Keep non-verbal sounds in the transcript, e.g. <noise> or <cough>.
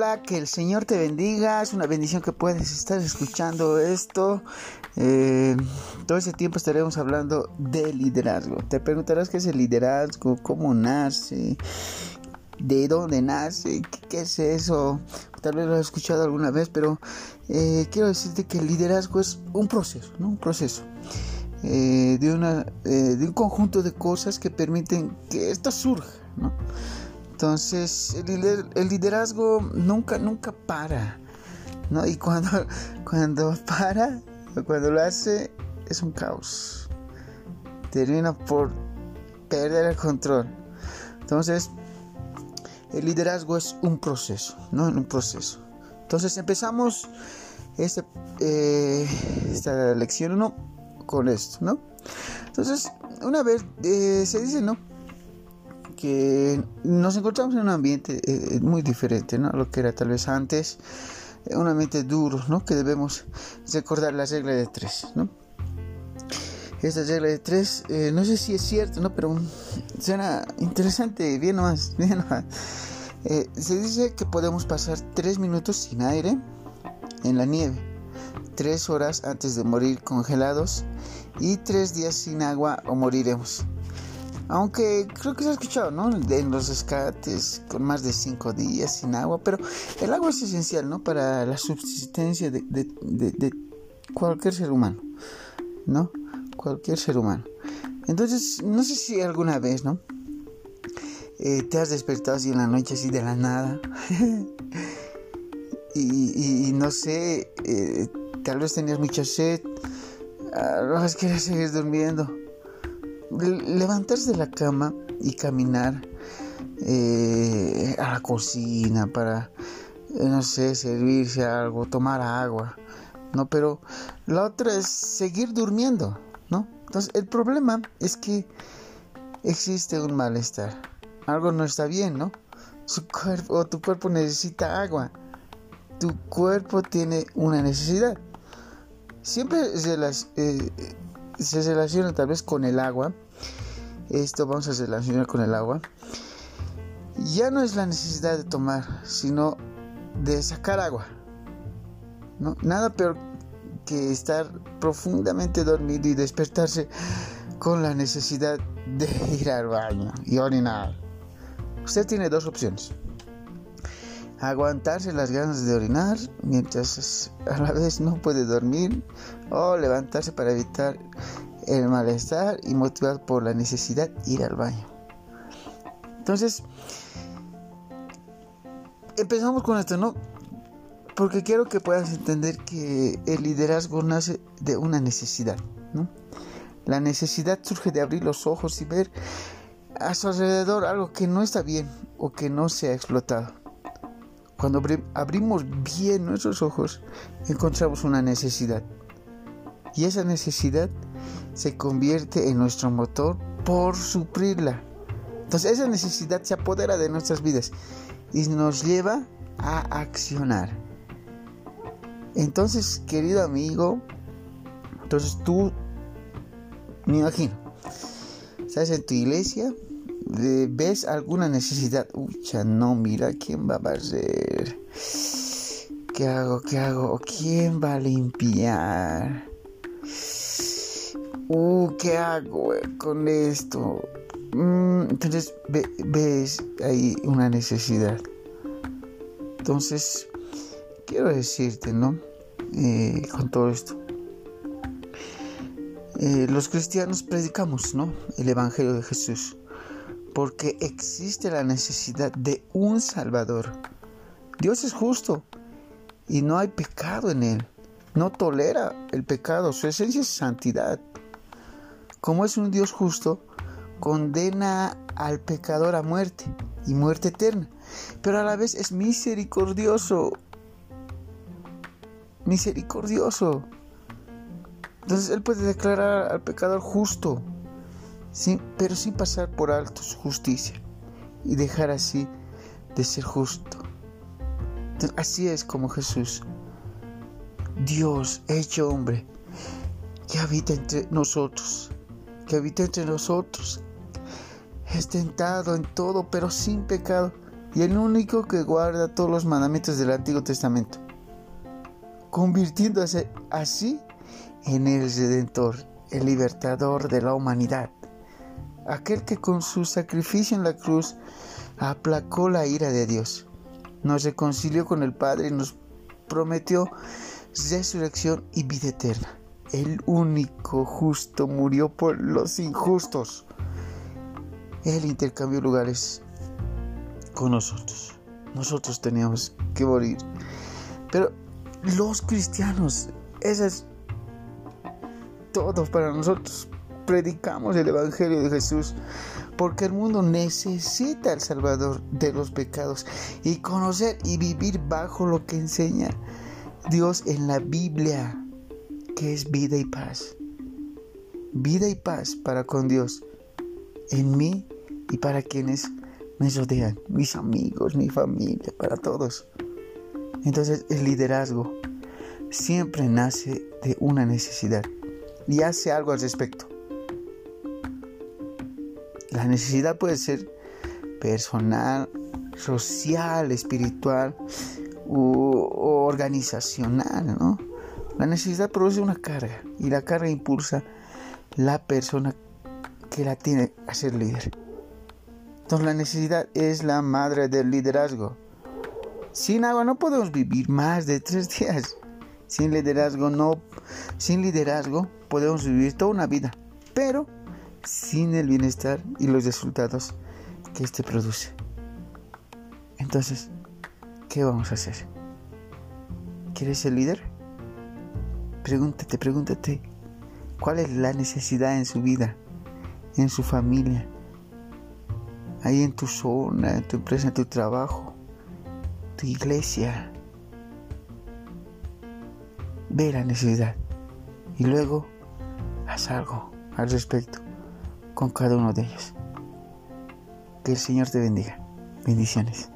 hola, que el Señor te bendiga. Es una bendición que puedes estar escuchando esto. Eh, todo ese tiempo estaremos hablando de liderazgo. Te preguntarás qué es el liderazgo, cómo nace, de dónde nace, qué, es eso. Tal vez lo has escuchado alguna vez, pero eh, quiero decirte que el liderazgo es un proceso, ¿no? Un proceso. Eh, de, una, de un conjunto de cosas que permiten que esto surja, ¿no? Entonces, el, liderazgo nunca, nunca para, ¿no? Y cuando, <laughs> cuando para, cuando lo hace, es un caos. Termina por perder el control. Entonces, el liderazgo es un proceso, ¿no? Un proceso. Entonces, empezamos eh, esta lección 1 con esto, ¿no? Entonces, una vez eh, se dice, ¿no? Que nos encontramos en un ambiente eh, muy diferente, ¿no? Lo que era tal vez antes, eh, un ambiente duro, ¿no? Que debemos recordar la regla de tres, ¿no? Esta regla de tres, eh, no sé si es cierto, ¿no? Pero suena interesante, bien nomás, <laughs> bien nomás. se dice que podemos pasar tres minutos sin aire en la nieve, tres horas antes de morir congelados y tres días sin agua o moriremos. Aunque creo que se ha escuchado, ¿no? En los escates con más de cinco días sin agua. Pero el agua es esencial, ¿no? Para la subsistencia de, cualquier ser humano, ¿no? Cualquier ser humano. Entonces, no sé si alguna vez, ¿no? Eh, te has despertado así en la noche, así de la nada. <laughs> y, no sé, eh, tal vez tenías mucha sed. Ah, querías seguir durmiendo levantarse de la cama y caminar eh, a la cocina para, eh, no sé, servirse algo, tomar agua, ¿no? Pero la otra es seguir durmiendo, ¿no? Entonces, el problema es que existe un malestar. Algo no está bien, ¿no? Su cuerpo o tu cuerpo necesita agua. Tu cuerpo tiene una necesidad. Siempre se las eh, se relaciona tal vez con el agua. Esto vamos a relacionar con el agua. Ya no es la necesidad de tomar, sino de sacar agua. ¿no? Nada peor que estar profundamente dormido y despertarse con la necesidad de <laughs> ir al baño y orinar. Usted tiene dos opciones aguantarse las ganas de orinar mientras a la vez no puede dormir o levantarse para evitar el malestar y motivado por la necesidad ir al baño. Entonces, empezamos con esto, ¿no? Porque quiero que puedas entender que el liderazgo nace de una necesidad, ¿no? La necesidad surge de abrir los ojos y ver a su alrededor algo que no está bien o que no se ha explotado. Cuando abrimos bien nuestros ojos, encontramos una necesidad. Y esa necesidad se convierte en nuestro motor por suplirla. Entonces esa necesidad se apodera de nuestras vidas y nos lleva a accionar. Entonces, querido amigo, entonces tú, me imagino, estás en tu iglesia, ves alguna necesidad, ucha, no, mira quién va a barrer. ¿Qué hago? ¿Qué hago? ¿Quién va a limpiar? Uh, ¿qué hago con esto? Mm, entonces ves ahí una necesidad. Entonces, quiero decirte, ¿no? Eh, con todo esto. Eh, los cristianos predicamos, ¿no? El Evangelio de Jesús porque existe la necesidad de un Salvador. Dios es justo y no hay pecado en él. No tolera el pecado, su esencia es santidad. Como es un Dios justo, condena al pecador a muerte y muerte eterna, pero a la vez es misericordioso. Misericordioso. Entonces Él puede declarar al pecador justo pero sin pasar por alto su justicia y dejar así de ser justo. así es como Jesús, Dios hecho hombre, que habita entre nosotros, que habita entre nosotros, es tentado en todo, pero sin pecado, y el único que guarda todos los mandamientos del Antiguo Testamento, convirtiéndose así en el Redentor, el libertador de la humanidad, aquel que con su sacrificio en la cruz aplacó la ira de Dios, nos reconcilió con el Padre y nos prometió resurrección y vida eterna. El único justo murió por los injustos. Él intercambió lugares con nosotros. Nosotros teníamos que morir. Pero los cristianos, eso es todo para nosotros. Predicamos el Evangelio de Jesús porque el mundo necesita al Salvador de los pecados y conocer y vivir bajo lo que enseña Dios en la Biblia, que es vida y paz. Vida y paz para con Dios, en mí y para quienes me rodean, mis amigos, mi familia, para todos. Entonces el liderazgo siempre nace de una necesidad y hace algo al respecto. La necesidad puede ser personal, social, espiritual o organizacional, ¿no? La necesidad produce una carga y la carga impulsa la persona que la tiene a ser líder. Entonces la necesidad es la madre del liderazgo. Sin agua no podemos vivir más de tres <laughs> días. Sin liderazgo no, sin liderazgo podemos vivir toda una vida. Pero sin el bienestar y los resultados que éste produce. Entonces, ¿qué vamos a hacer? ¿Quieres ser líder? Pregúntate, pregúntate, ¿cuál es la necesidad en su vida, en su familia, ahí en tu zona, en tu empresa, en tu trabajo, tu iglesia? Ve la necesidad y luego haz algo al respecto con cada uno de ellos. Que el Señor te bendiga. Bendiciones.